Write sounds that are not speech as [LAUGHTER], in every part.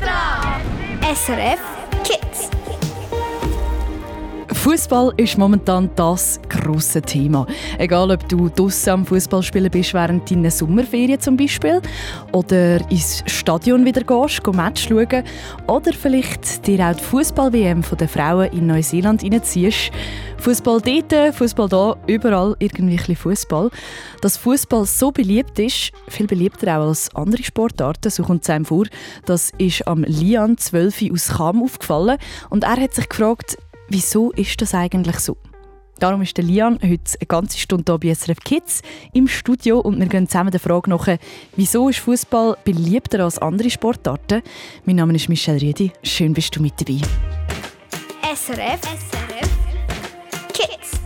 dran! SRF Kids. Fußball ist momentan das grosse Thema. Egal, ob du draussen am Fußballspielen bist während deiner Sommerferien zum Beispiel oder ins Stadion wieder gehst, go Match schauen oder vielleicht dir auch die Fußball-WM der Frauen in Neuseeland reinziehst. Fußball dort, Fußball da, überall irgendwie ein Fußball. Dass Fußball so beliebt ist, viel beliebter auch als andere Sportarten, so kommt es einem vor, das ist am Lian 12 aus Cham aufgefallen und er hat sich gefragt, wieso ist das eigentlich so? Darum ist der Lian heute eine ganze Stunde hier bei SRF Kids im Studio und wir gehen zusammen der Frage nach, wieso ist Fußball beliebter als andere Sportarten? Mein Name ist Michelle Riedi. Schön bist du mit dabei. SRF, SRF Kids.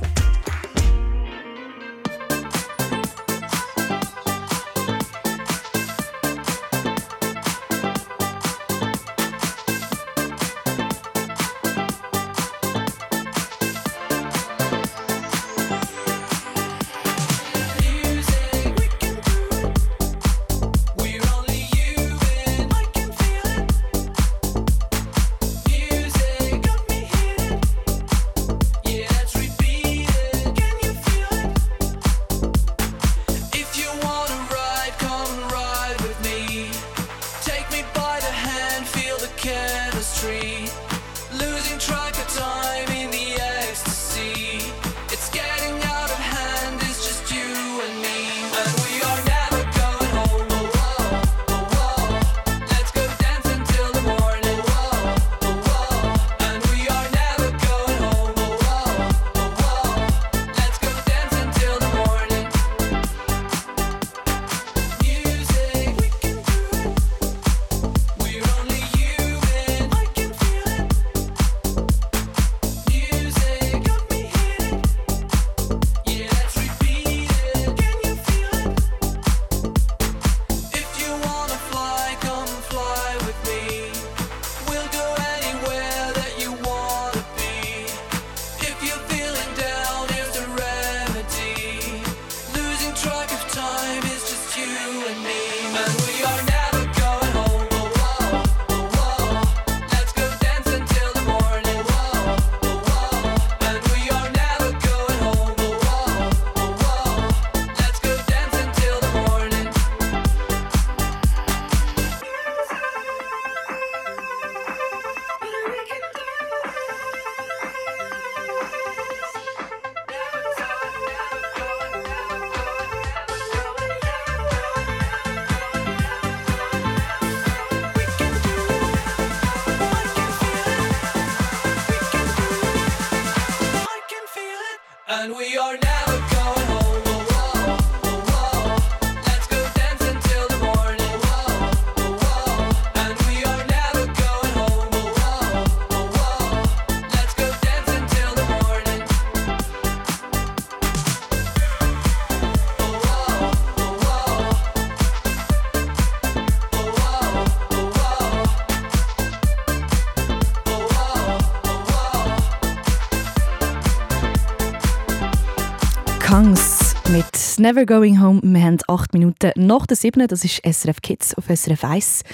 Never Going Home. Wir haben acht Minuten nach der siebten. Das ist SRF Kids auf SRF 1.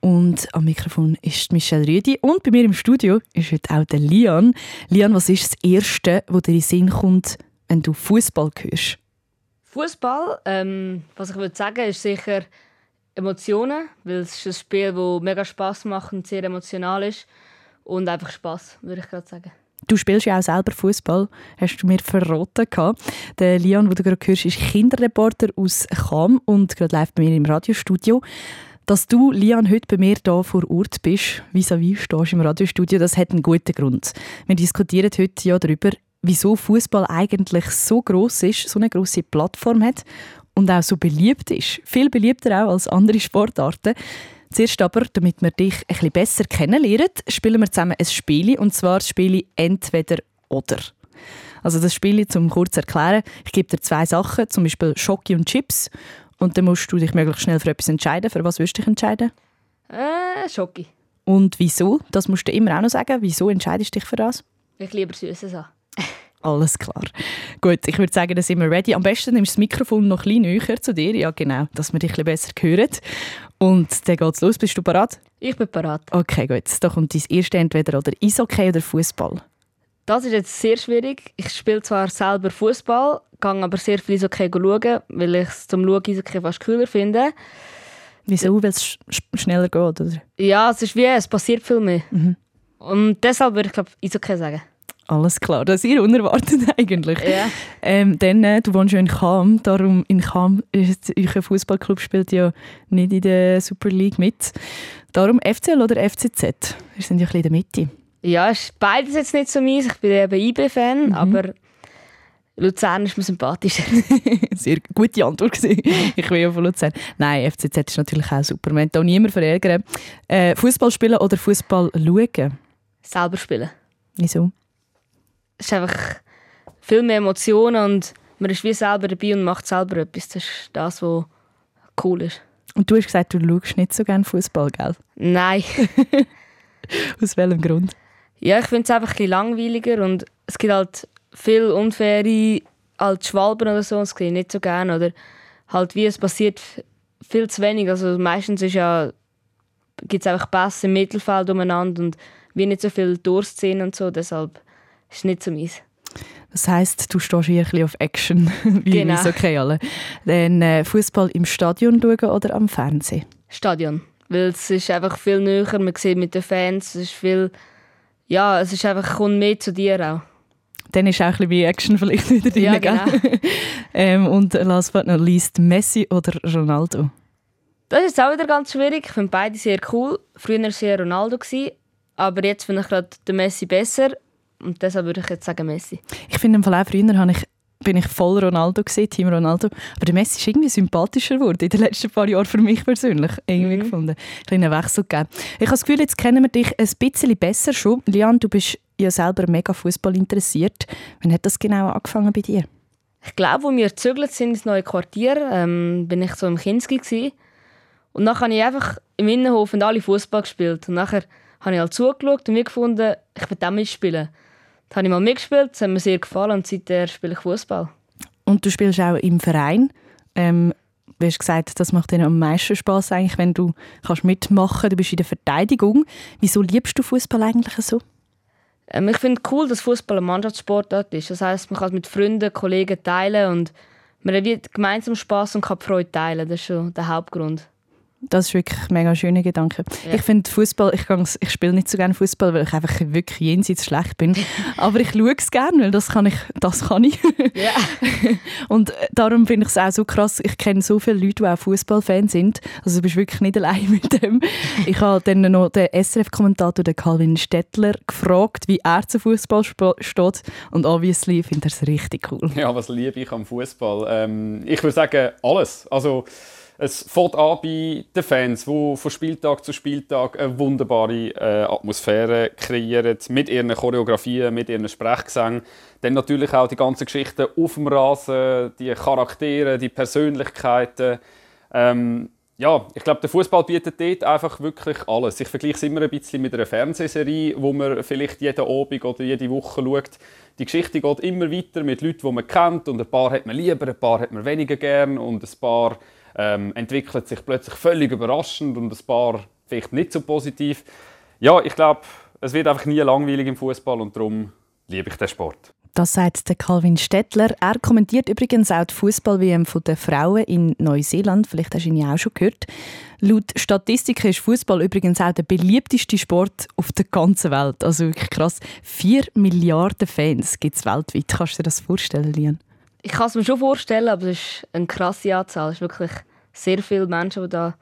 Und am Mikrofon ist Michelle Rüdi. Und bei mir im Studio ist heute auch der Lian. Lian, was ist das Erste, was dir in den Sinn kommt, wenn du Fußball hörst? Fußball, ähm, was ich würde sagen, ist sicher Emotionen, weil es ist ein Spiel, das mega Spaß macht und sehr emotional ist und einfach Spaß, würde ich gerade sagen. Du spielst ja auch selber Fußball, hast du mir verraten. gehabt. Der Lian, den du gerade hörst, ist Kinderreporter aus Cham und gerade live bei mir im Radiostudio. Dass du, Lian, heute bei mir hier vor Ort bist, vis-à-vis stehst im Radiostudio, das hat einen guten Grund. Wir diskutieren heute ja darüber, wieso Fußball eigentlich so groß ist, so eine große Plattform hat und auch so beliebt ist. Viel beliebter auch als andere Sportarten. Zuerst aber, damit wir dich ein bisschen besser kennenlernen, spielen wir zusammen ein Spiel, und zwar das Spiel «Entweder oder». Also das Spiel, zum kurz zu erklären, ich gebe dir zwei Sachen, zum Beispiel Schoki und Chips, und dann musst du dich möglichst schnell für etwas entscheiden. Für was willst du dich entscheiden? Äh, Schoki. Und wieso? Das musst du immer auch noch sagen. Wieso entscheidest du dich für das? Ich lieber Süßes an. Alles klar. Gut, ich würde sagen, dann sind wir ready. Am besten nimmst du das Mikrofon noch ein bisschen näher zu dir. Ja, genau, dass wir dich ein bisschen besser hören. Und dann geht's los. Bist du bereit? Ich bin parat. Okay, gut. Da kommt dein erste entweder oder Eishockey oder Fußball. Das ist jetzt sehr schwierig. Ich spiele zwar selber Fußball, gehe aber sehr viel Eishockey schauen, weil ich es zum Schauen Eishockey fast cooler finde. Wieso? Weil es sch sch- schneller geht, oder? Ja, es ist wie, es passiert viel mehr. Und deshalb würde ich glaube Eishockey sagen. Alles klar, das ist sehr unerwartet [LAUGHS] eigentlich. Ja. Ähm, dann, äh, du wohnst ja in Cham, darum in Cham ist [LAUGHS] euer Fußballclub spielt ja nicht in der Super League mit. Darum FCL oder FCZ? Wir sind ja ein bisschen in der Mitte. Ja, ist beides jetzt nicht so meins. Ich bin eben IB-Fan, aber Luzern ist mir sympathischer. [LAUGHS] Sehr gute Antwort gewesen. Ich will ja von Luzern. Nein, FCZ ist natürlich auch super. Man auch niemand verärgern. Äh, Fußball spielen oder Fußball schauen? Selber spielen. Wieso? Es ist einfach viel mehr Emotionen und man ist wie selber dabei und macht selber etwas. Das ist das, was cool ist. Und du hast gesagt, du schaust nicht so gerne Fußball, gell? Nein. [LAUGHS] Aus welchem Grund? Ja, ich finde es einfach ein bisschen langweiliger und es gibt halt viele unfaire halt Schwalben oder so, das sehe ich nicht so gerne. Oder halt wie es passiert viel zu wenig. Also meistens ist ja, gibt es einfach Pässe im Mittelfeld umeinander und wie nicht so viel Durchszenen und so, deshalb ist nicht so meins. Das heisst, du stehst hier ein bisschen auf Action, [LAUGHS] wie Genau. genau. okay alle. Dann äh, Fußball im Stadion schauen oder am Fernsehen? Stadion. Weil es ist einfach viel näher, man sieht mit den Fans, es ist viel, ja, es ist einfach, kommt mehr zu dir auch. Dann ist auch ein bisschen wie Action vielleicht wieder drin, Ja, genau. [LAUGHS] ähm, und last but not least, Messi oder Ronaldo? Das ist auch wieder ganz schwierig. Ich finde beide sehr cool. Früher war Ronaldo, aber jetzt finde ich gerade den Messi besser. Und deshalb würde ich jetzt sagen Messi. Ich finde im Fall auch früher habe ich, bin ich voll Ronaldo gewesen, Team Ronaldo. Aber der Messi ist irgendwie sympathischer geworden in den letzten paar Jahren für mich persönlich. Irgendwie gefunden. Ein kleiner Wechsel gegeben. Ich habe das Gefühl, jetzt kennen wir dich ein bisschen besser schon. Lian, du bist ja selber mega Fußball interessiert. Wann hat das genau angefangen bei dir? Ich glaube, als wir gezögert sind ins neue Quartier, ähm, bin ich so im Kinski. Gewesen. Und dann habe ich einfach im Innenhof und alle Fußball gespielt. Und nachher habe ich halt zugeschaut und mir gefunden, ich will auch mitspielen. Dann habe ich mal mitgespielt, das hat mir sehr gefallen und seitdem spiele ich Fußball. Und du spielst auch im Verein. Ähm, du hast gesagt, das macht dir am meisten Spaß eigentlich, wenn du kannst mitmachen Du bist in der Verteidigung. Wieso liebst du Fußball eigentlich so? Ähm, ich finde cool, dass Fußball ein Mannschaftssportart ist. Das heißt, man kann es mit Freunden, Kollegen teilen und man hat gemeinsam Spaß und kann die Freude teilen. Das ist schon der Hauptgrund. Das ist wirklich ein mega schöner Gedanke. Ja. Ich finde Fußball, ich, ich spiele nicht so gerne Fußball, weil ich einfach wirklich jenseits schlecht bin. [LAUGHS] Aber ich schaue es gerne, weil das kann ich. Das kann ich. Ja. [LAUGHS] Und äh, darum finde ich es auch so krass. Ich kenne so viele Leute, die auch Fußballfans sind. Also du bist wirklich nicht allein mit dem. Ich habe dann noch den SRF-Kommentator, den Calvin Stettler, gefragt, wie er zu Fußball steht. Und obviously findet er es richtig cool. Ja, was liebe ich am Fußball? Ähm, ich würde sagen, alles. Also, es fängt an bei den Fans, die von Spieltag zu Spieltag eine wunderbare äh, Atmosphäre kreieren, mit ihren Choreografien, mit ihren Sprechgesängen. Dann natürlich auch die ganzen Geschichten auf dem Rasen, die Charaktere, die Persönlichkeiten. Ähm, ja, ich glaube, der Fußball bietet dort einfach wirklich alles. Ich vergleiche es immer ein bisschen mit einer Fernsehserie, wo man vielleicht jeden Abend oder jede Woche schaut. Die Geschichte geht immer weiter mit Leuten, die man kennt und ein paar hat man lieber, ein paar hat man weniger gern und ein paar ähm, entwickelt sich plötzlich völlig überraschend und ein paar vielleicht nicht so positiv. Ja, ich glaube, es wird einfach nie langweilig im Fußball und darum liebe ich den Sport. Das sagt der Calvin Stettler. Er kommentiert übrigens auch die Fußball-WM der Frauen in Neuseeland. Vielleicht hast du ihn ja auch schon gehört. Laut Statistiken ist Fußball übrigens auch der beliebteste Sport auf der ganzen Welt. Also wirklich krass. 4 Milliarden Fans gibt es weltweit. Kannst du dir das vorstellen, Lian? Ich kann es mir schon vorstellen, aber es ist eine krasse Anzahl. Es ist wirklich sehr viele Menschen, die da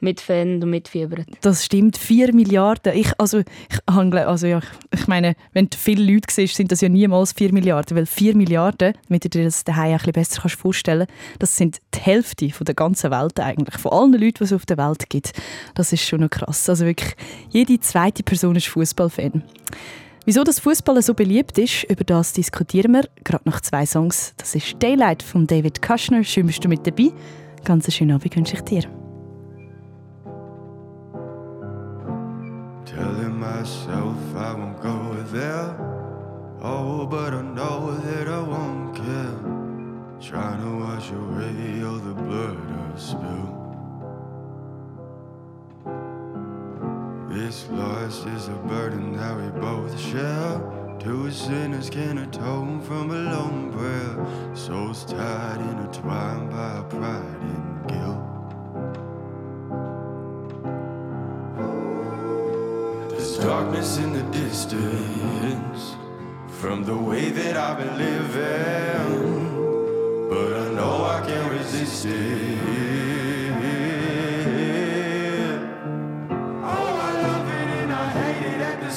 mitfahren und mitfiebern. Das stimmt, 4 Milliarden. Ich, also, ich, also, ja, ich meine, wenn du viele Leute siehst, sind das ja niemals 4 Milliarden. Weil 4 Milliarden, damit du dir das daheim ein bisschen besser kannst vorstellen das sind die Hälfte von der ganzen Welt eigentlich. Von allen Leuten, die es auf der Welt gibt. Das ist schon noch krass. Also wirklich, jede zweite Person ist Fußballfan. Wieso das Fußball so beliebt ist, über das diskutieren wir gerade nach zwei Songs. Das ist Daylight von David Kushner. Schön bist du mit dabei. Ganz schönen Abend wünsche ich dir. Telling myself I won't go there. Oh, but I know that I won't care. Trying to wash away all the blood I spilled. This loss is a burden that we both share. Two sinners can atone from a lone prayer. Souls tied, intertwined by pride and guilt. There's darkness in the distance from the way that I've been living, but I know I can't resist it.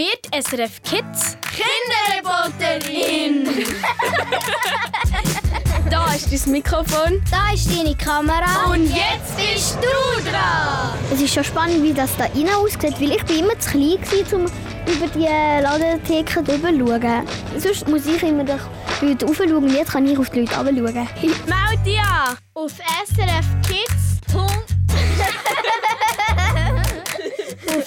Wird SRF Kids Kinderreporterin! [LAUGHS] Da ist dein Mikrofon. Da ist deine Kamera. Und jetzt bist du dran. Es ist schon spannend, wie das da rein aussieht, weil ich bin immer zu klein war, um über die Ladentheke drüber zu schauen. Sonst muss ich immer durch die Leute raufschauen und jetzt kann ich auf die Leute runterschauen. [LAUGHS] Meld dich an auf srfkids. [LAUGHS] auf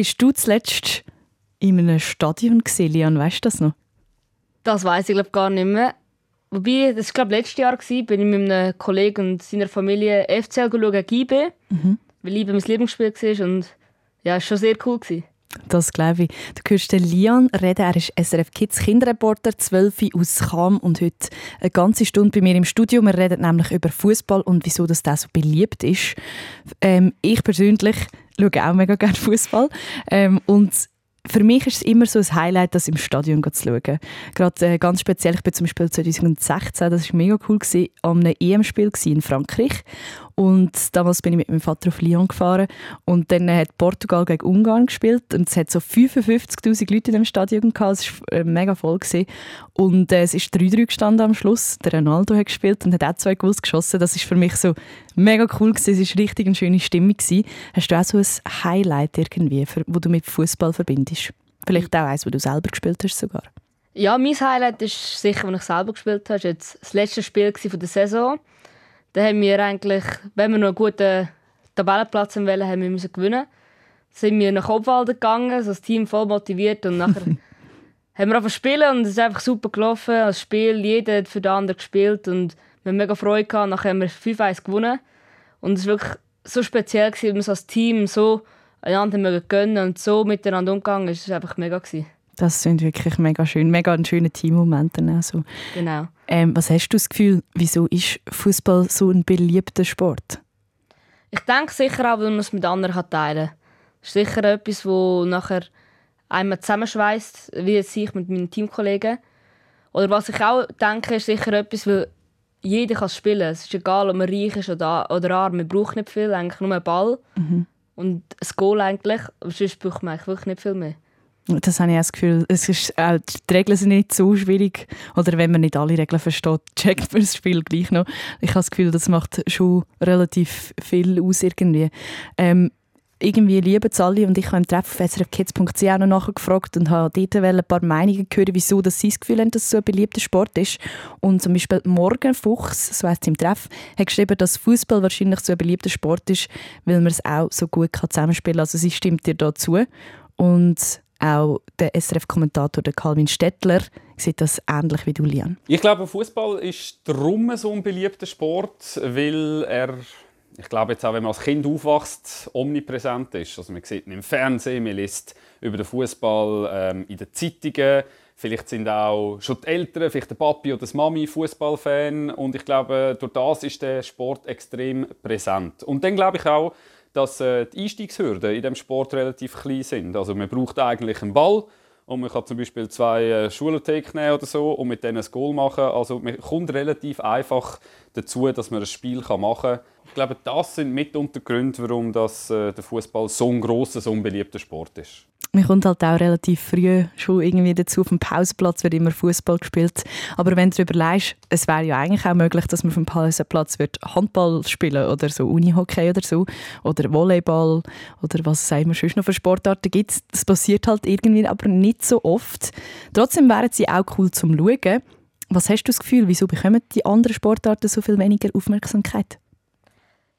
Bist du zuletzt in einem Stadion gesehen, Lian? Weißt du das noch? Das weiß ich glaube gar nicht mehr. Wobei, das war glaube letztes Jahr, gewesen, bin ich mit einem Kollegen und seiner Familie FCL schauen, Gibe, weil Liebe mein Lieblingsspiel war und ja, es war schon sehr cool. Gewesen. Das glaube ich. Du hörst den Lian reden. Er ist SRF Kids Kinderreporter, 12 aus Cham und heute eine ganze Stunde bei mir im Studio. Wir reden nämlich über Fußball und wieso das so beliebt ist. Ähm, ich persönlich schaue auch mega gerne [LAUGHS] Fußball ähm, und für mich ist es immer so ein Highlight, das im Stadion zu schauen. Gerade äh, ganz speziell, ich bin zum Beispiel 2016, das war mega cool, an einem EM-Spiel in Frankreich. Und damals bin ich mit meinem Vater auf Lyon gefahren und dann hat Portugal gegen Ungarn gespielt und es hat so 55'000 Leute in dem Stadion gehabt, es war äh, mega voll. Gewesen. Und äh, es ist 3-3 gestanden am Schluss, der Ronaldo hat gespielt und hat auch zwei Goals geschossen. Das ist für mich so mega cool gewesen. es war richtig eine schöne Stimmung. Gewesen. Hast du auch so ein Highlight irgendwie, für, wo du mit Fußball verbindest? Vielleicht auch eins, wo du selber gespielt hast sogar. Ja, mein Highlight ist sicher, als ich selber gespielt habe. Das war jetzt das letzte Spiel der Saison. Da haben wir eigentlich, wenn wir noch einen guten Tabellenplatz haben wollen, haben wir müssen gewinnen. Sind wir nach Obwalden gegangen, also das Team voll motiviert und nachher [LAUGHS] haben wir einfach spielen und es ist einfach super gelaufen. Das Spiel, jeder hat für den anderen gespielt und wir haben mega Freude gehabt. Nachher haben wir 5-1 gewonnen und es war wirklich so speziell, gewesen, dass wir als Team so einander gönnen und so miteinander umgegangen ist. Es war einfach mega. Gewesen. Das sind wirklich mega schön, mega ein schöner Teammoment. dann auch so. Genau. Ähm, was hast du das Gefühl, wieso ist Fußball so ein beliebter Sport? Ich denke sicher auch, weil man es mit anderen teilen kann. Das ist sicher etwas, das nachher einmal zusammenschweißt, wie jetzt ich mit meinen Teamkollegen. Oder was ich auch denke, ist sicher etwas, weil jeder kann spielen. Es ist egal, ob man reich ist oder, oder arm. Man braucht nicht viel, eigentlich nur einen Ball und ein Goal eigentlich. Aber sonst braucht man eigentlich wirklich nicht viel mehr. Das habe ich das Gefühl. Es ist, äh, die Regeln sind nicht so schwierig. Oder wenn man nicht alle Regeln versteht, [LAUGHS] checkt man das Spiel gleich noch. Ich habe das Gefühl, das macht schon relativ viel aus irgendwie. Ähm, irgendwie lieben es alle und ich habe im Treff auf srfkids.ch auch noch nachgefragt und habe dort ein paar Meinungen gehört, wieso dass sie das Gefühl haben, dass es so ein beliebter Sport ist. Und zum Beispiel Morgan Fuchs, so heisst es im Treff, hat geschrieben, dass Fußball wahrscheinlich so ein beliebter Sport ist, weil man es auch so gut kann zusammenspielen kann. Also sie stimmt dir dazu. Und auch der SRF-Kommentator Calvin Stettler sieht das ähnlich wie du, Lian. Ich glaube, Fußball ist darum so ein beliebter Sport, weil er, ich glaube jetzt auch, wenn man als Kind aufwächst, omnipräsent ist. Also man sieht ihn im Fernsehen, man liest über den Fußball ähm, in den Zeitungen. Vielleicht sind auch schon die Eltern, vielleicht der Papi oder das Mami Fußballfan und ich glaube, durch das ist der Sport extrem präsent. Und dann glaube ich auch, dass äh, die Einstiegshürden in dem Sport relativ klein sind. Also man braucht eigentlich einen Ball und man kann zum Beispiel zwei äh, Schulatheken nehmen oder so und mit denen ein Goal machen. Also man kommt relativ einfach dazu, dass man ein Spiel machen kann. Ich glaube, das sind mitunter Gründe, warum das, äh, der Fußball so ein grosser, so ein beliebter Sport ist. Man kommt halt auch relativ früh schon irgendwie dazu. Auf dem Pausenplatz wird immer Fußball gespielt. Aber wenn du überlegst, es wäre ja eigentlich auch möglich, dass man auf dem Pausenplatz wird Handball spielen oder so Unihockey oder so oder Volleyball oder was es immer sonst noch für Sportarten gibt. Das passiert halt irgendwie aber nicht so oft. Trotzdem wären sie auch cool zum Schauen. Was hast du das Gefühl, wieso bekommen die anderen Sportarten so viel weniger Aufmerksamkeit?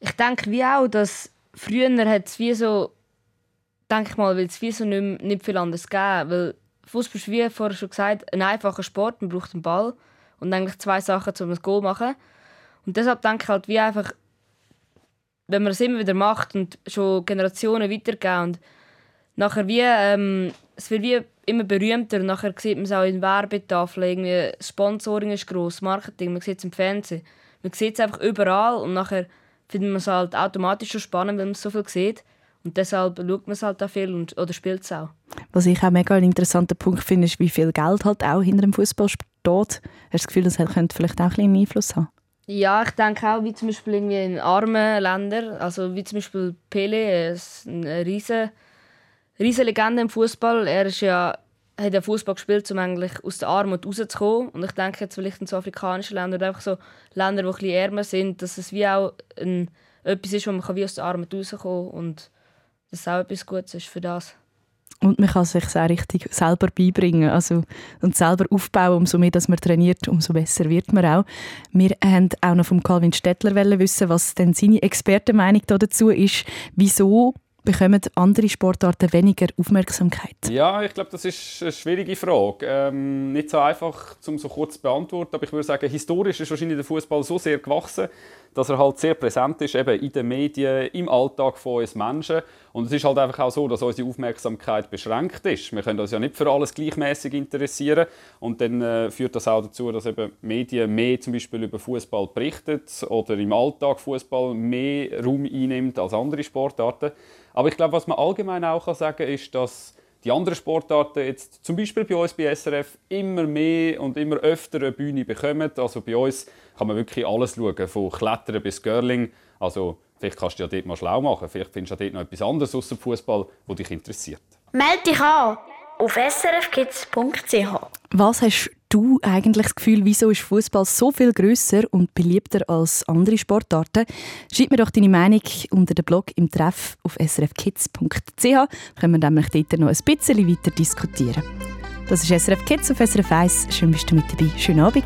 Ich denke wie auch, dass früher hat es wie so, denke ich mal, weil es wie so nicht, nicht viel anderes gegeben. Weil Fußball ist, wie vorher schon gesagt, ein einfacher Sport. Man braucht einen Ball und eigentlich zwei Sachen, um ein Goal zu machen. Und deshalb denke ich halt wie einfach, wenn man es immer wieder macht und schon Generationen weitergeben und nachher wie, ähm, es wird wie immer berühmter und nachher sieht man es auch in Werbetafeln, irgendwie Sponsoring ist gross, Marketing, man sieht es im Fernsehen. Man sieht es einfach überall und nachher findet man es halt automatisch schon spannend, wenn man so viel sieht. Und deshalb schaut man es halt auch viel und, oder spielt es auch. Was ich auch mega einen interessanten Punkt finde, ist, wie viel Geld halt auch hinter dem Fußball steht. Hast du das Gefühl, das könnte vielleicht auch ein bisschen Einfluss haben? Ja, ich denke auch, wie zum Beispiel irgendwie in armen Ländern, also wie zum Beispiel Pele, ist eine riesige, riesige Legende im Fußball. Er ist ja, hat ja Fußball gespielt, um eigentlich aus der Armut rauszukommen. Und ich denke jetzt vielleicht in so afrikanischen Ländern oder einfach so Länder, die ein bisschen ärmer sind, dass es wie auch ein, etwas ist, wo man wie aus der Armut rauskommen kann und dass es auch etwas Gutes ist für das. Und man kann sich auch richtig selber beibringen also, und selber aufbauen. Umso mehr dass man trainiert, umso besser wird man auch. Wir haben auch noch vom Calvin Stettler wissen, was denn seine Expertenmeinung dazu ist, wieso bekommen andere Sportarten weniger Aufmerksamkeit? Ja, ich glaube, das ist eine schwierige Frage. Ähm, nicht so einfach, um so kurz zu beantworten, aber ich würde sagen, historisch ist wahrscheinlich der Fußball so sehr gewachsen, dass er halt sehr präsent ist, eben in den Medien, im Alltag von uns Menschen. Und es ist halt einfach auch so, dass unsere Aufmerksamkeit beschränkt ist. Wir können uns ja nicht für alles gleichmäßig interessieren. Und dann äh, führt das auch dazu, dass eben Medien mehr zum Beispiel über Fußball berichten oder im Alltag Fußball mehr Raum einnimmt als andere Sportarten. Aber ich glaube, was man allgemein auch sagen kann, ist, dass die anderen Sportarten jetzt zum Beispiel bei uns bei SRF immer mehr und immer öfter eine Bühne bekommen. Also bei uns kann man wirklich alles schauen, von Klettern bis Girling. Also vielleicht kannst du ja dort mal schlau machen. Vielleicht findest du ja dort noch etwas anderes außer Fußball, das dich interessiert. Meld dich an auf srfkids.ch. Was hast du eigentlich das Gefühl, wieso ist Fußball so viel grösser und beliebter als andere Sportarten? Schreib mir doch deine Meinung unter dem Blog im Treff auf srfkids.ch. Können wir nämlich dort noch ein bisschen weiter diskutieren. Das ist SRF Kids auf SRF 1. Schön bist du mit dabei. Schönen Abend.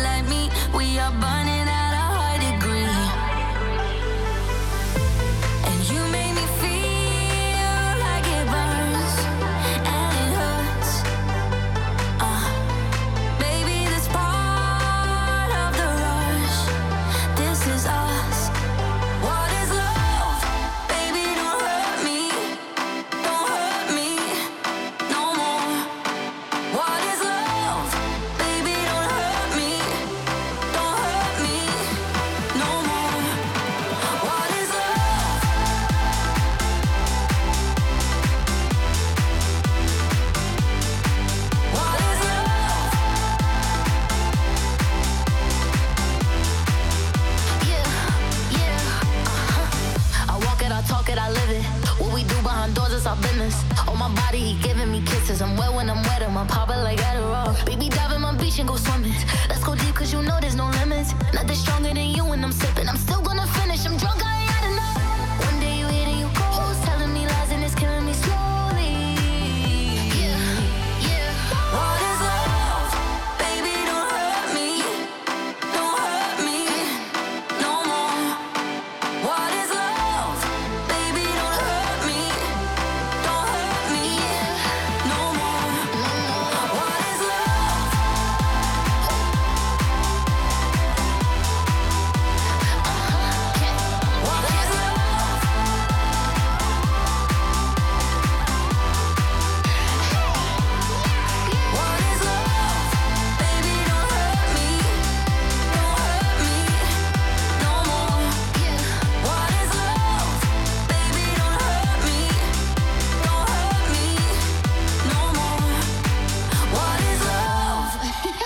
body, he giving me kisses. I'm wet when I'm wet, I'm popping like Adderall. Baby, dive in my beach and go swimming. Let's go deep, cause you know there's no limits. Nothing stronger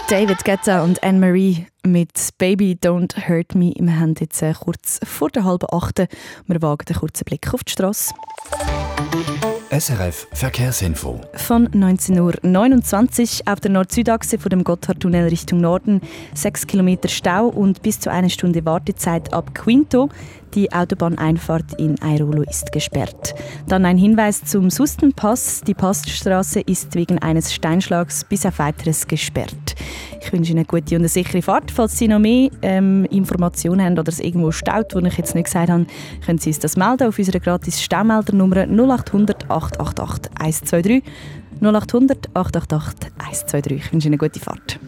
David Guetta und Anne-Marie mit «Baby, don't hurt me». Wir haben jetzt äh, kurz vor der halben Achte. Wir wagen einen kurzen Blick auf die Straße. SRF Verkehrsinfo. Von 19.29 Uhr auf der Nord-Süd-Achse von dem Gotthardtunnel Richtung Norden 6 Kilometer Stau und bis zu einer Stunde Wartezeit ab Quinto. Die Autobahneinfahrt in Airolo ist gesperrt. Dann ein Hinweis zum Sustenpass. Die Passstraße ist wegen eines Steinschlags bis auf weiteres gesperrt. Ich wünsche Ihnen eine gute und eine sichere Fahrt. Falls Sie noch mehr ähm, Informationen haben oder es irgendwo staut, wo ich jetzt nicht gesagt habe, können Sie uns das melden auf unserer gratis Staumeldernummer 0800 888 123 0800 888 123. Ich wünsche Ihnen eine gute Fahrt.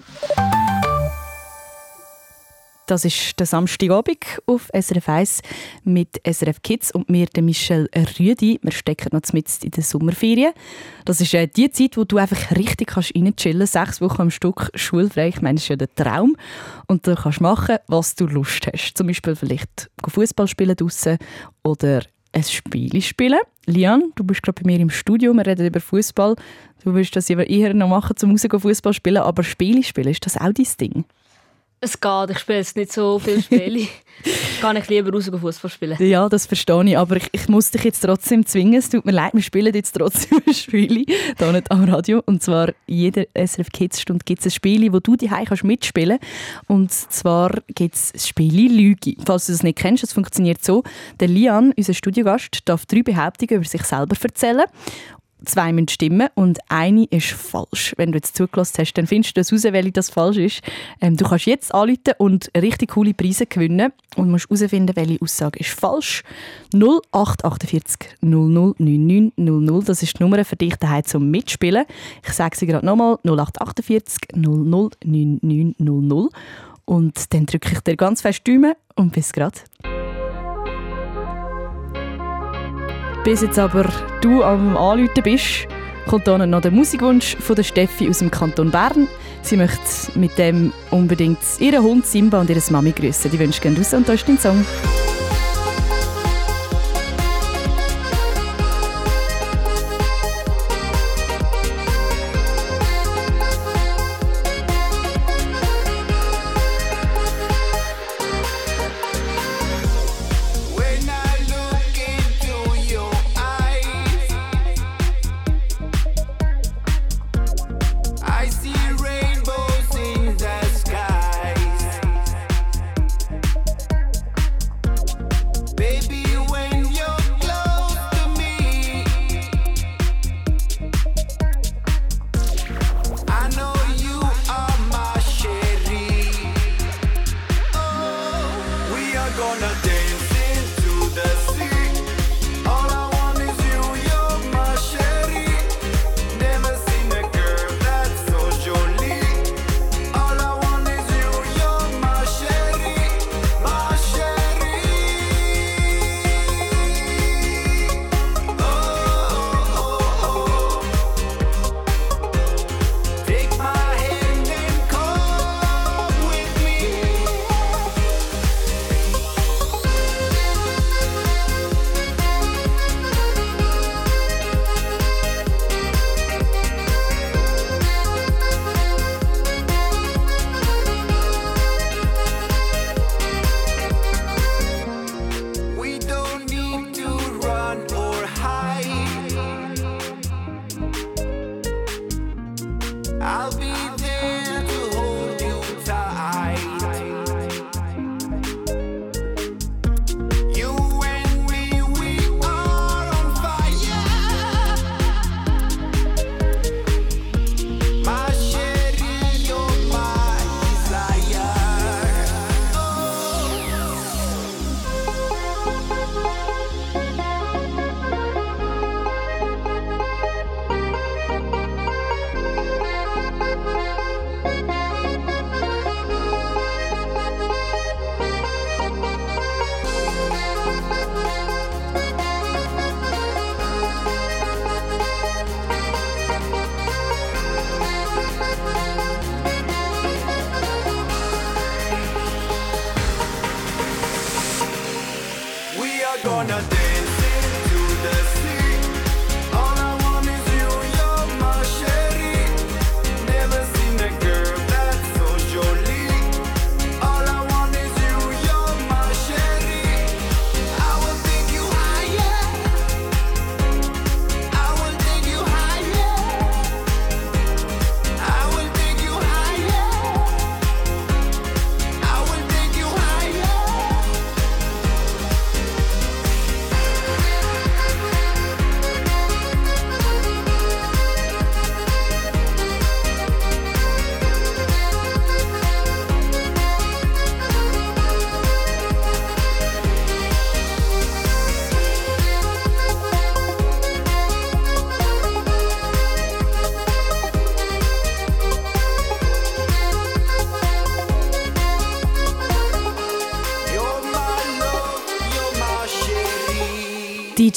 Das ist der Samstagabend auf SRF 1 mit SRF Kids und mir, der Michelle Rüdi. Wir stecken noch mitten in der Sommerferien. Das ist äh, die Zeit, wo du einfach richtig kannst reinchillen kannst. Sechs Wochen am Stück schulfrei. Ich meine, das ist ja der Traum. Und du kannst machen, was du Lust hast. Zum Beispiel vielleicht Fußball spielen draussen oder ein Spiel spielen. Lian, du bist gerade bei mir im Studio. Wir reden über Fußball. Du willst das eher noch machen, zum Fußball spielen. Aber Spiele spielen, ist das auch dein Ding? Es geht, ich spiele jetzt nicht so viele Spiele. [LAUGHS] Kann ich lieber raus Fußball spielen. Ja, das verstehe ich, aber ich, ich muss dich jetzt trotzdem zwingen. Es tut mir leid, wir spielen jetzt trotzdem [LAUGHS] ein Spiel hier nicht am Radio. Und zwar in jeder SRF Kids Stunde gibt es ein Spiel, wo du die kannst mitspielen Und zwar gibt es das Spiel Lüge. Falls du das nicht kennst, das funktioniert so. Der Lian, unser Studiogast, darf drei Behauptungen über sich selber erzählen. Zwei müssen stimmen und eine ist falsch. Wenn du jetzt zugelassen hast, dann findest du das raus, welche das falsch ist. Ähm, du kannst jetzt anrufen und richtig coole Preise gewinnen und musst herausfinden, welche Aussage ist falsch. 0848 00 99 00, das ist die Nummer für dich daheim zum Mitspielen. Ich sage sie gerade nochmal, 0848 00 99 00. Und dann drücke ich dir ganz fest Daumen und bis gerade. Bis jetzt aber du am Anrufen bist, kommt dann noch der Musikwunsch von der Steffi aus dem Kanton Bern. Sie möchte mit dem unbedingt ihren Hund Simba und ihre Mami grüßen. Die wünscht gerne raus und da ist dein Song.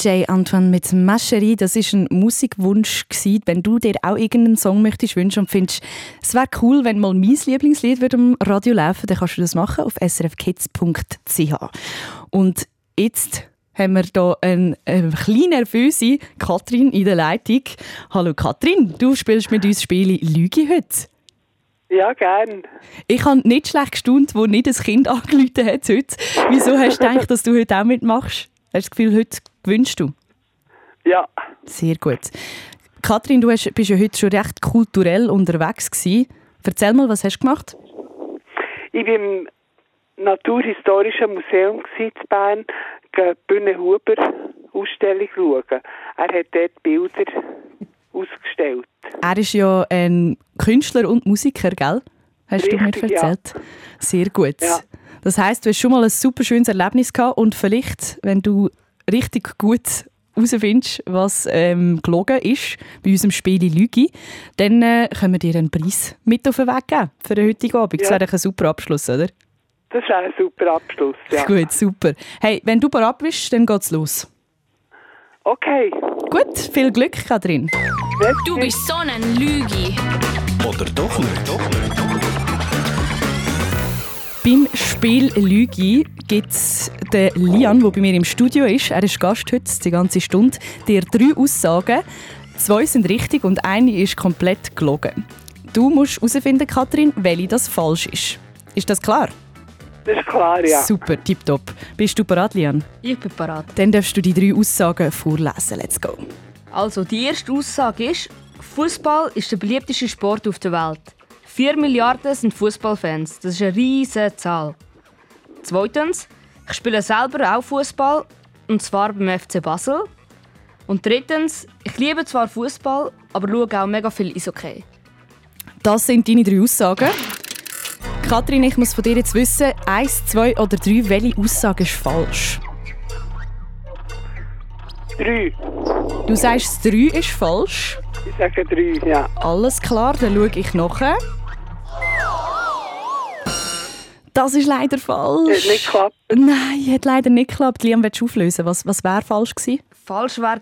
DJ Antoine mit Mascherie, das ist ein Musikwunsch gewesen. Wenn du dir auch irgendeinen Song möchtest wünschen und findest, es wäre cool, wenn mal mein Lieblingslied würde am Radio laufen, dann kannst du das machen auf srfkids.ch. Und jetzt haben wir hier eine, eine kleine nervöse Katrin in der Leitung. Hallo Katrin, du spielst mit uns das Spiel «Lüge heute». Ja, gern. Ich habe nicht schlecht gestaunt, wo nicht ein Kind [LAUGHS] angerufen hat heute. Wieso hast du gedacht, dass du heute auch mitmachst? Hast du das Gefühl, heute gewünscht du? Ja, Sehr gut. Kathrin, du hast, bist ja heute schon recht kulturell unterwegs gewesen. Erzähl mal, was hast du gemacht? ich war im Naturhistorischen Museum in Bern, die Bühne Huber Ausstellung schauen. Er hat dort Bilder ausgestellt. Er ist ja ein Künstler und Musiker, gell? Hast du Richtig, mir ja. erzählt? Sehr gut. Ja. Das heißt, du hast schon mal ein super schönes Erlebnis gehabt und vielleicht, wenn du richtig gut herausfindest, was ähm, gelogen ist bei unserem Spiel Lüge, dann äh, können wir dir einen Preis mit auf den Weg geben für den heutigen Abend. Das Ja. wäre doch ein super Abschluss, oder? Das ist ein super Abschluss. [LAUGHS] Ja. Gut, super. Hey, wenn du bereit bist, dann geht's los. Okay. Gut, viel Glück, Katrin. Du bist so ein Lügi. Oder doch nicht? Doch nicht. Beim Spiel Lügi gibt es den Lian, der bei mir im Studio ist. Er ist Gast heute die ganze Stunde. Dir drei Aussagen. Zwei sind richtig und eine ist komplett gelogen. Du musst herausfinden, Katrin, welche das falsch ist. Ist das klar? Das ist klar, ja. Super, tipptopp. Bist du bereit, Lian? Ich bin parat. Dann darfst du die drei Aussagen vorlesen. Let's go. Also, die erste Aussage ist, Fußball ist der beliebteste Sport auf der Welt. 4 Milliarden sind Fußballfans. Das ist eine riesige Zahl. Zweitens, ich spiele selber auch Fußball und zwar beim FC Basel. Und drittens, ich liebe zwar Fußball, aber schaue auch mega viel Eishockey. Das sind deine drei Aussagen. Katrin, ich muss von dir jetzt wissen, eins, zwei oder drei, welche Aussage ist falsch? Drei. Du sagst, das drei ist falsch. Ich sage drei, ja. Alles klar, dann schaue ich nachher. Das ist leider falsch. Hat nicht geklappt. Nein, hat leider nicht geklappt. Liam, willst du auflösen? Was, was wäre falsch gewesen? Falsch war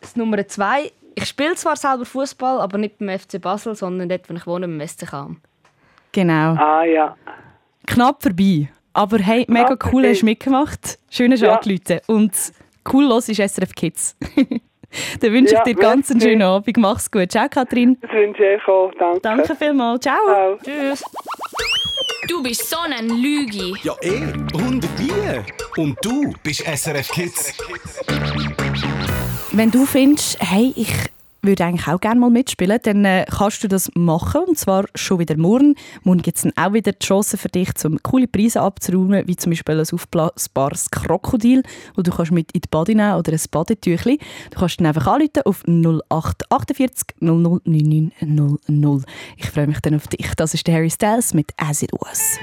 das Nummer zwei. Ich spiele zwar selber Fußball, aber nicht beim FC Basel, sondern dort, wo ich wohne, beim SC Cham. Genau. Ah, ja. Knapp vorbei. Aber hey, mega Knapp cool, vorbei. hast du mitgemacht. Schön hast du Ja. angerufen. Und cool los ist SRF Kids. [LAUGHS] dann wünsche Ja, ich dir ganz einen schönen Abend. Mach's gut. Ciao, Katrin. Das wünsche ich auch. Danke. Danke vielmals. Ciao. Ciao. Tschüss. Du bist so ein Lügi. Ja, eh. Und wie? Und du bist SRF Kids. Wenn du findest, hey, ich würde eigentlich auch gerne mal mitspielen, dann äh, kannst du das machen. Und zwar schon wieder morgen. Morgen gibt es dann auch wieder die Chance für dich, um coole Preise abzuräumen, wie zum Beispiel ein aufblasbares Krokodil, wo du kannst mit in die Body nehmen oder ein Badetüchli. Du kannst dann einfach anrufen auf 0848 00 99 00. Ich freue mich dann auf dich. Das ist der Harry Styles mit «As It Was».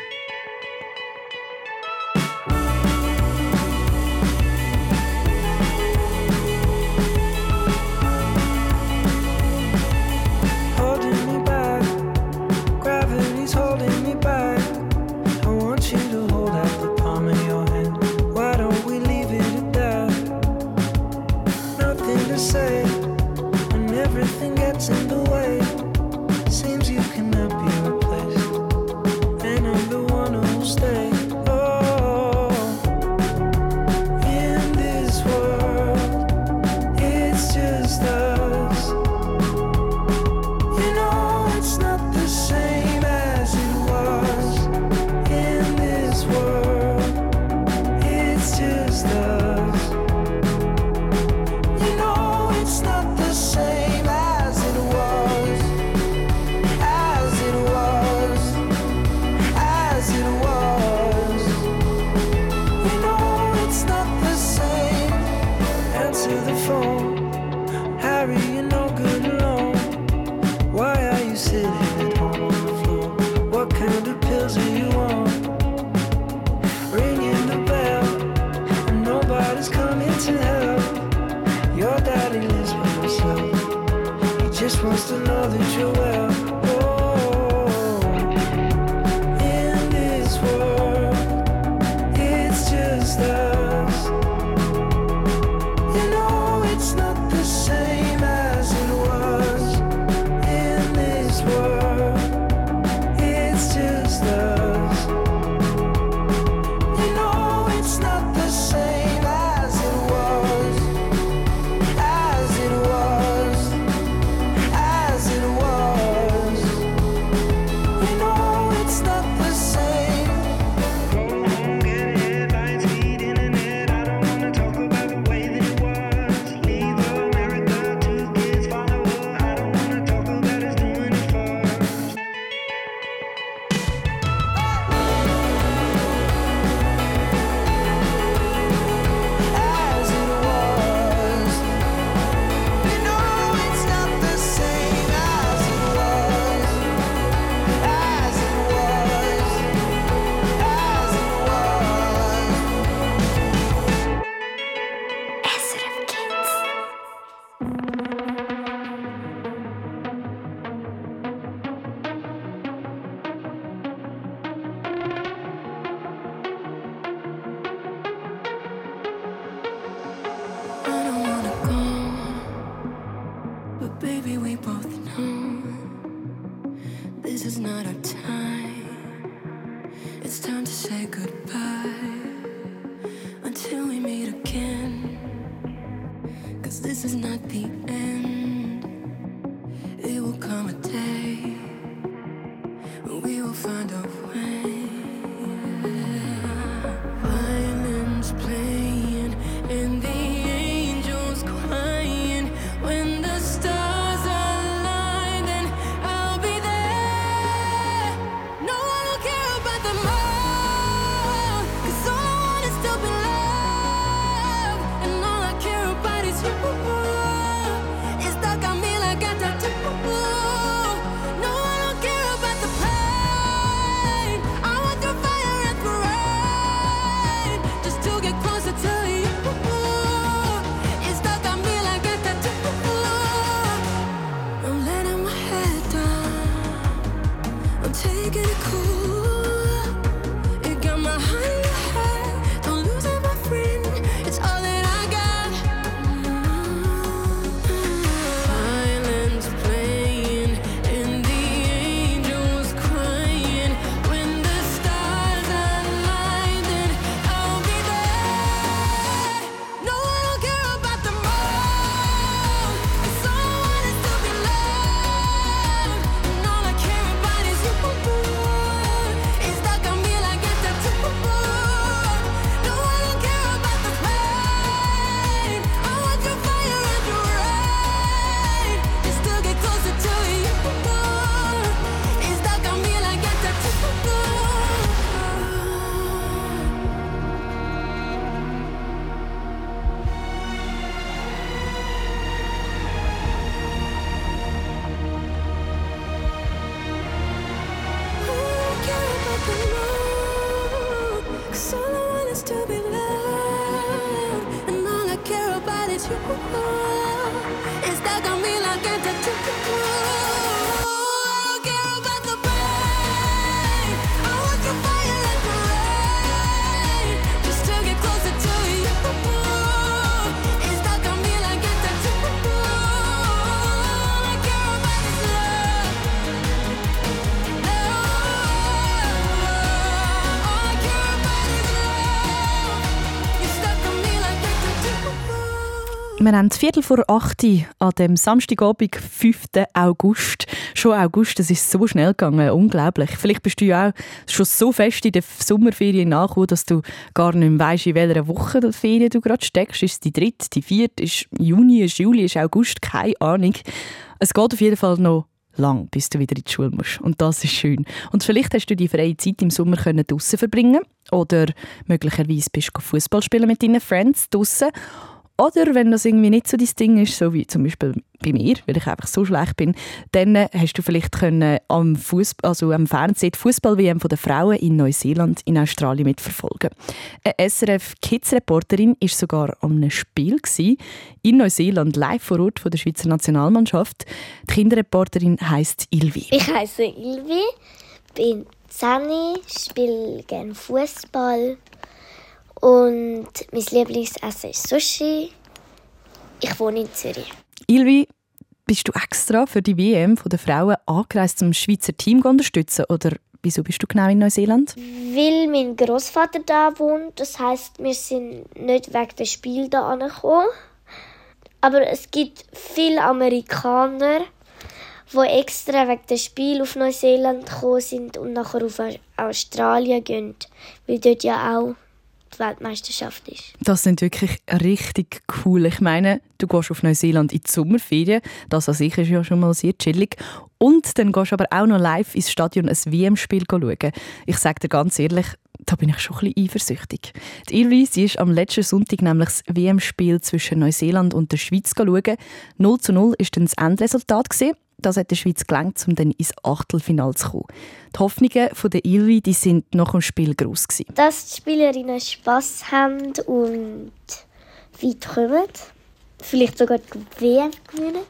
Wir haben Viertel vor acht an dem Samstagabend, 5. August. Schon August, das ist so schnell gegangen, unglaublich. Vielleicht bist du ja auch schon so fest in der Sommerferien nachgekommen, dass du gar nicht mehr weißt, in welcher Woche der Ferien du gerade steckst. Ist es die dritte, die vierte, ist Juni, ist Juli, ist August, keine Ahnung. Es geht auf jeden Fall noch lang, bis du wieder in die Schule musst. Und das ist schön. Und vielleicht hast du die freie Zeit im Sommer können draussen verbringen oder möglicherweise bist du Fußball spielen mit deinen Friends draussen. Oder wenn das irgendwie nicht so dein Ding ist, so wie zum Beispiel bei mir, weil ich einfach so schlecht bin, dann hast du vielleicht können am, Fußball, also am Fernsehen die Fußball-WM der Frauen in Neuseeland, in Australien mitverfolgen. Eine SRF-Kids-Reporterin war sogar an einem Spiel gewesen, in Neuseeland, live vor Ort von der Schweizer Nationalmannschaft. Die Kinderreporterin heisst Ilvi. Ich heiße Ilvi, bin 10, spiele gerne Fußball und mein Lieblingsessen ist Sushi. Ich wohne in Zürich. Ilvi, bist du extra für die WM der Frauen angereist, um das Schweizer Team zu unterstützen? Oder wieso bist du genau in Neuseeland? Weil mein Großvater da wohnt, das heißt, wir sind nicht wegen des Spiels da angekommen. Aber es gibt viele Amerikaner, die extra wegen des Spiel auf Neuseeland gekommen sind und nachher auf Australien gehen, weil dort ja auch Weltmeisterschaft ist. Das sind wirklich richtig cool. Ich meine, du gehst auf Neuseeland in die Sommerferien. Das an sich ist ja schon mal sehr chillig. Und dann gehst du aber auch noch live ins Stadion ein WM-Spiel schauen. Ich sage dir ganz ehrlich, da bin ich schon ein bisschen eifersüchtig. Die Irvi, sie ist am letzten Sonntag nämlich das WM-Spiel zwischen Neuseeland und der Schweiz schauen. 0 zu 0 war dann das Endresultat. Gewesen. Das hat der Schweiz gelangt, um dann ins Achtelfinale zu kommen. Die Hoffnungen der Ilvi die sind nach dem Spiel groß gewesen. Dass die Spielerinnen Spass haben und weit kommen. Vielleicht sogar die WM gewinnen.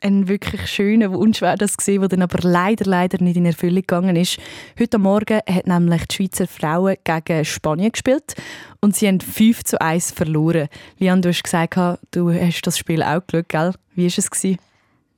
Ein wirklich schöner Wunsch wäre das gewesen, der dann aber leider, leider nicht in Erfüllung gegangen ist. Heute Morgen hat nämlich die Schweizer Frauen gegen Spanien gespielt und sie haben 5 zu 1 verloren. Lian, du hast gesagt, du hast das Spiel auch geschaut, gell? Wie war es? Gewesen?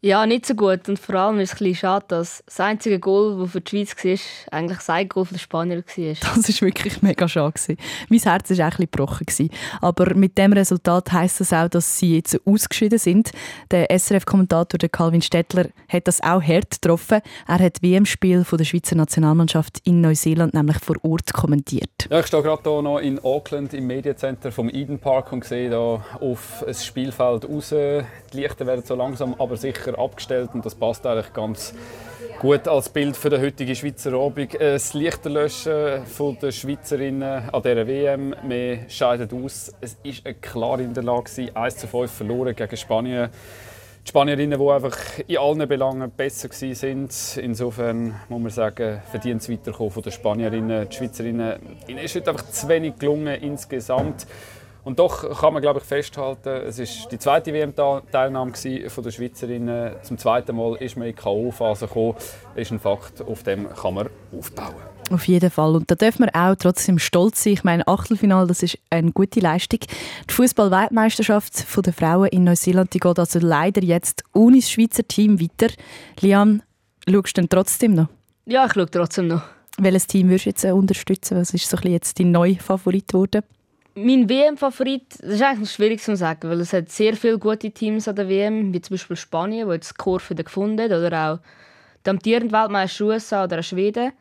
Ja, nicht so gut. Und vor allem ist es ein bisschen schade, dass das einzige Goal, das für die Schweiz war, eigentlich das eigene Goal für die Spanier war. [LAUGHS] Das war wirklich mega schade. gewesen. Mein Herz war auch ein bisschen gebrochen. gewesen. Aber mit dem Resultat heisst das auch, dass sie jetzt ausgeschieden sind. Der SRF-Kommentator der Calvin Stettler hat das auch hart getroffen. Er hat WM-Spiel der Schweizer Nationalmannschaft in Neuseeland nämlich vor Ort kommentiert. Ja, ich stehe gerade hier noch in Auckland im Mediencenter vom Eden Park und sehe da auf ein Spielfeld raus. Die Lichter werden so langsam aber sicher abgestellt und das passt eigentlich ganz gut als Bild für den heutigen Schweizer Abend. Äh, Das Lichterlöschen von der Schweizerinnen an dieser WM. Wir scheiden aus. Es war eine klare Niederlage. gewesen. 1 zu 5 verloren gegen Spanien. Die Spanierinnen, die einfach in allen Belangen besser waren. Insofern muss man sagen, verdient es weiterkommen von den Spanierinnen. Die Schweizerinnen ihnen ist heute einfach zu wenig gelungen insgesamt. Und doch kann man glaube ich festhalten, es ist die zweite WM-Teilnahme von den Schweizerinnen. Zum zweiten Mal ist man in die K.O.-Phase gekommen. Das ist ein Fakt, auf dem kann man aufbauen. Auf jeden Fall. Und da dürfen wir auch trotzdem stolz sein. Ich meine, Achtelfinale, das ist eine gute Leistung. Die Fußball-Weltmeisterschaft der Frauen in Neuseeland die geht also leider jetzt ohne das Schweizer Team weiter. Liam, schaust du denn trotzdem noch? Ja, ich schaue trotzdem noch. Welches Team würdest du jetzt äh, unterstützen? Was ist so ein bisschen jetzt dein neuer Favorit geworden? Mein WM-Favorit, das ist eigentlich schwierig zu sagen, weil es hat sehr viele gute Teams an der WM, wie zum Beispiel Spanien, wo jetzt die Kurve gefunden hat, oder auch die amtierende Weltmeister USA oder Schweden.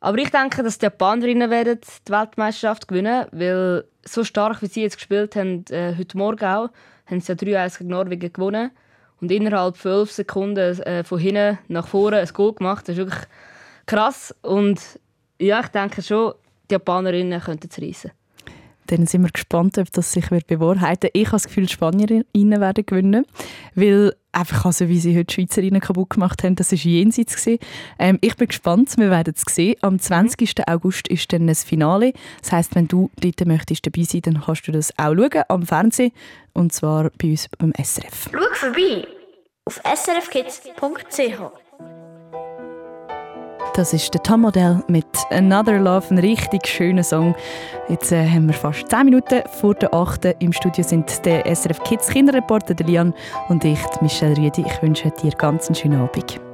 Aber ich denke, dass die Japanerinnen werden die Weltmeisterschaft gewinnen, weil so stark wie sie jetzt gespielt haben, äh, heute Morgen auch, haben sie ja 3-1 gegen Norwegen gewonnen und innerhalb von 11 Sekunden äh, von hinten nach vorne ein Goal gemacht. Das ist wirklich krass und ja, ich denke schon, die Japanerinnen könnten es reissen. Dann sind wir gespannt, ob das sich wird bewahrheiten Ich habe das Gefühl, Spanierinnen werden gewinnen. Weil einfach also, wie sie heute Schweizerinnen kaputt gemacht haben, das war jenseits. Ähm, ich bin gespannt, wir werden es sehen. Am 20. August ist dann das Finale. Das heisst, wenn du dort möchtest dabei sein dann kannst du das auch schauen am Fernsehen. Und zwar bei uns beim SRF. Schau vorbei auf srfkids.ch. Das ist der Tom Modell mit Another Love, ein richtig schöner Song. Jetzt äh, haben wir fast 10 Minuten vor der 8. Im Studio sind der SRF Kids Kinderreporter der Lian und ich, Michelle Rüdi. Ich wünsche dir ganz einen schönen Abend.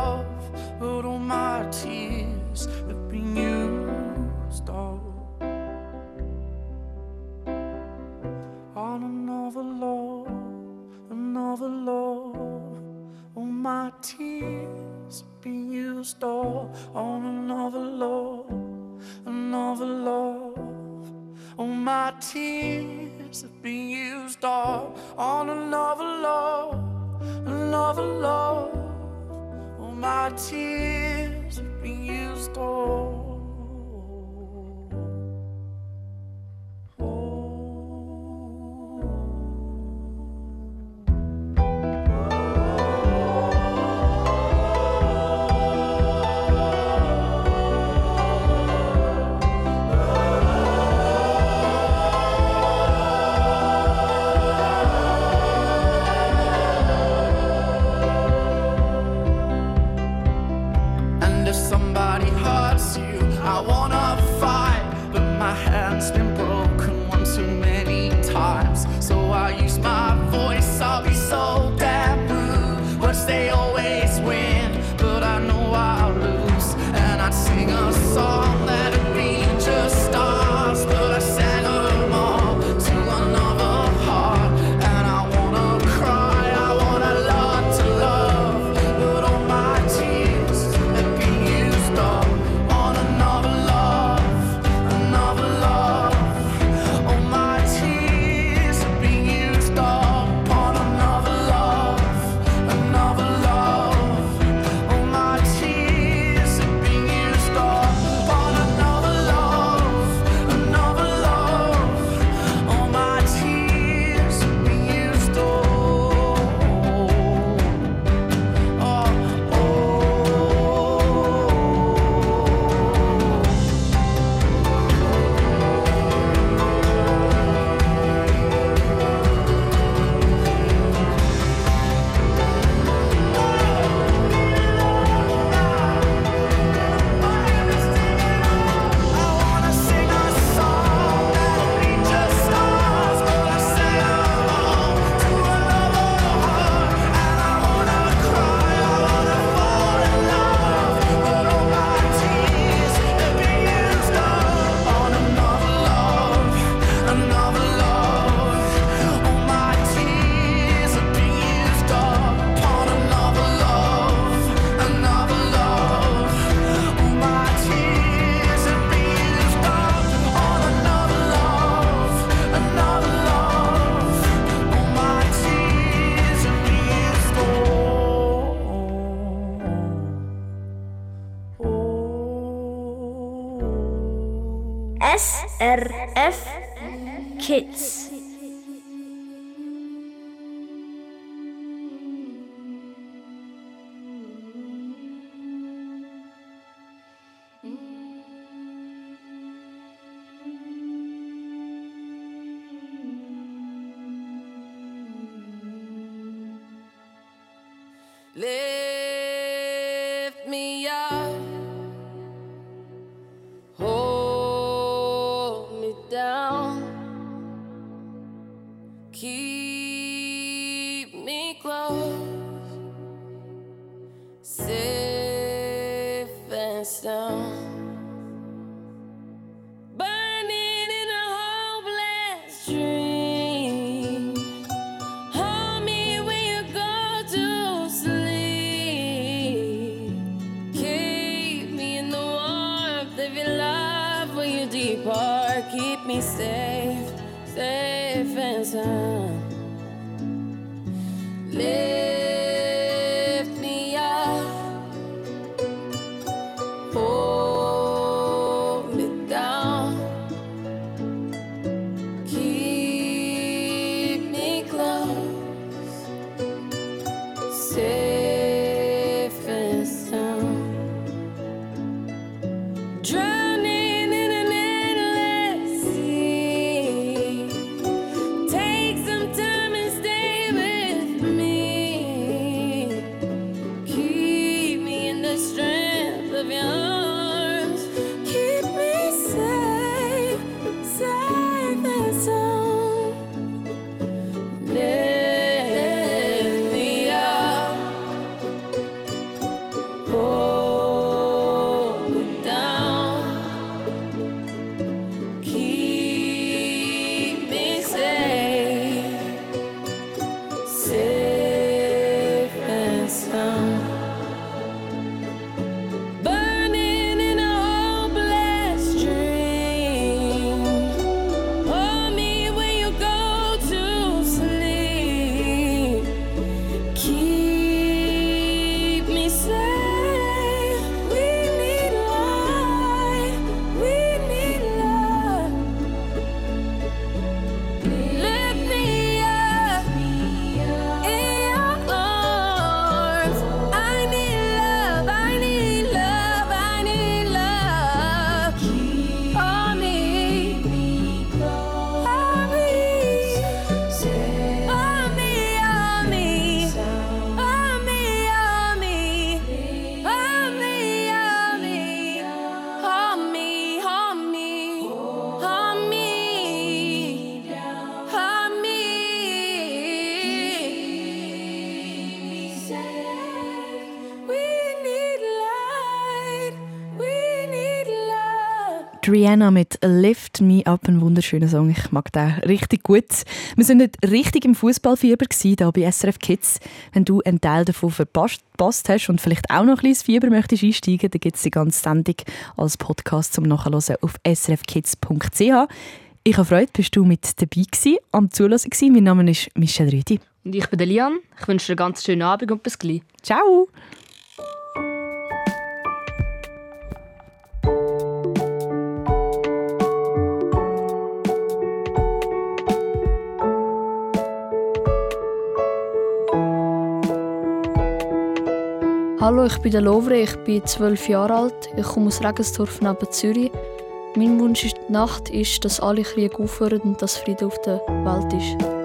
tears been used up on another love, another love. All my tears been used up on another love, another love. All my tears been used up. My hand's F Rihanna mit Lift Me Up, ein wunderschöner Song. Ich mag den richtig gut. Wir sind nicht richtig im Fußballfieber da bei SRF Kids. Wenn du einen Teil davon verpasst hast und vielleicht auch noch ein bisschen Fieber möchtest einsteigen, dann gibt es die ganze Sendung als Podcast zum Nachhören auf srfkids.ch. Ich habe Freude, bist du mit dabei gewesen, am Zulassen gewesen. Mein Name ist Michelle Rüdi. Und ich bin Lian. Ich wünsche dir einen ganz schönen Abend und bis gleich. Ciao! Hallo, ich bin der Lovre, ich bin zwölf Jahre alt, ich komme aus Regensdorf neben Zürich. Mein Wunsch in der Nacht ist, dass alle Kriege aufhören und dass Frieden auf der Welt ist.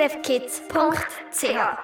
srfkids.ch.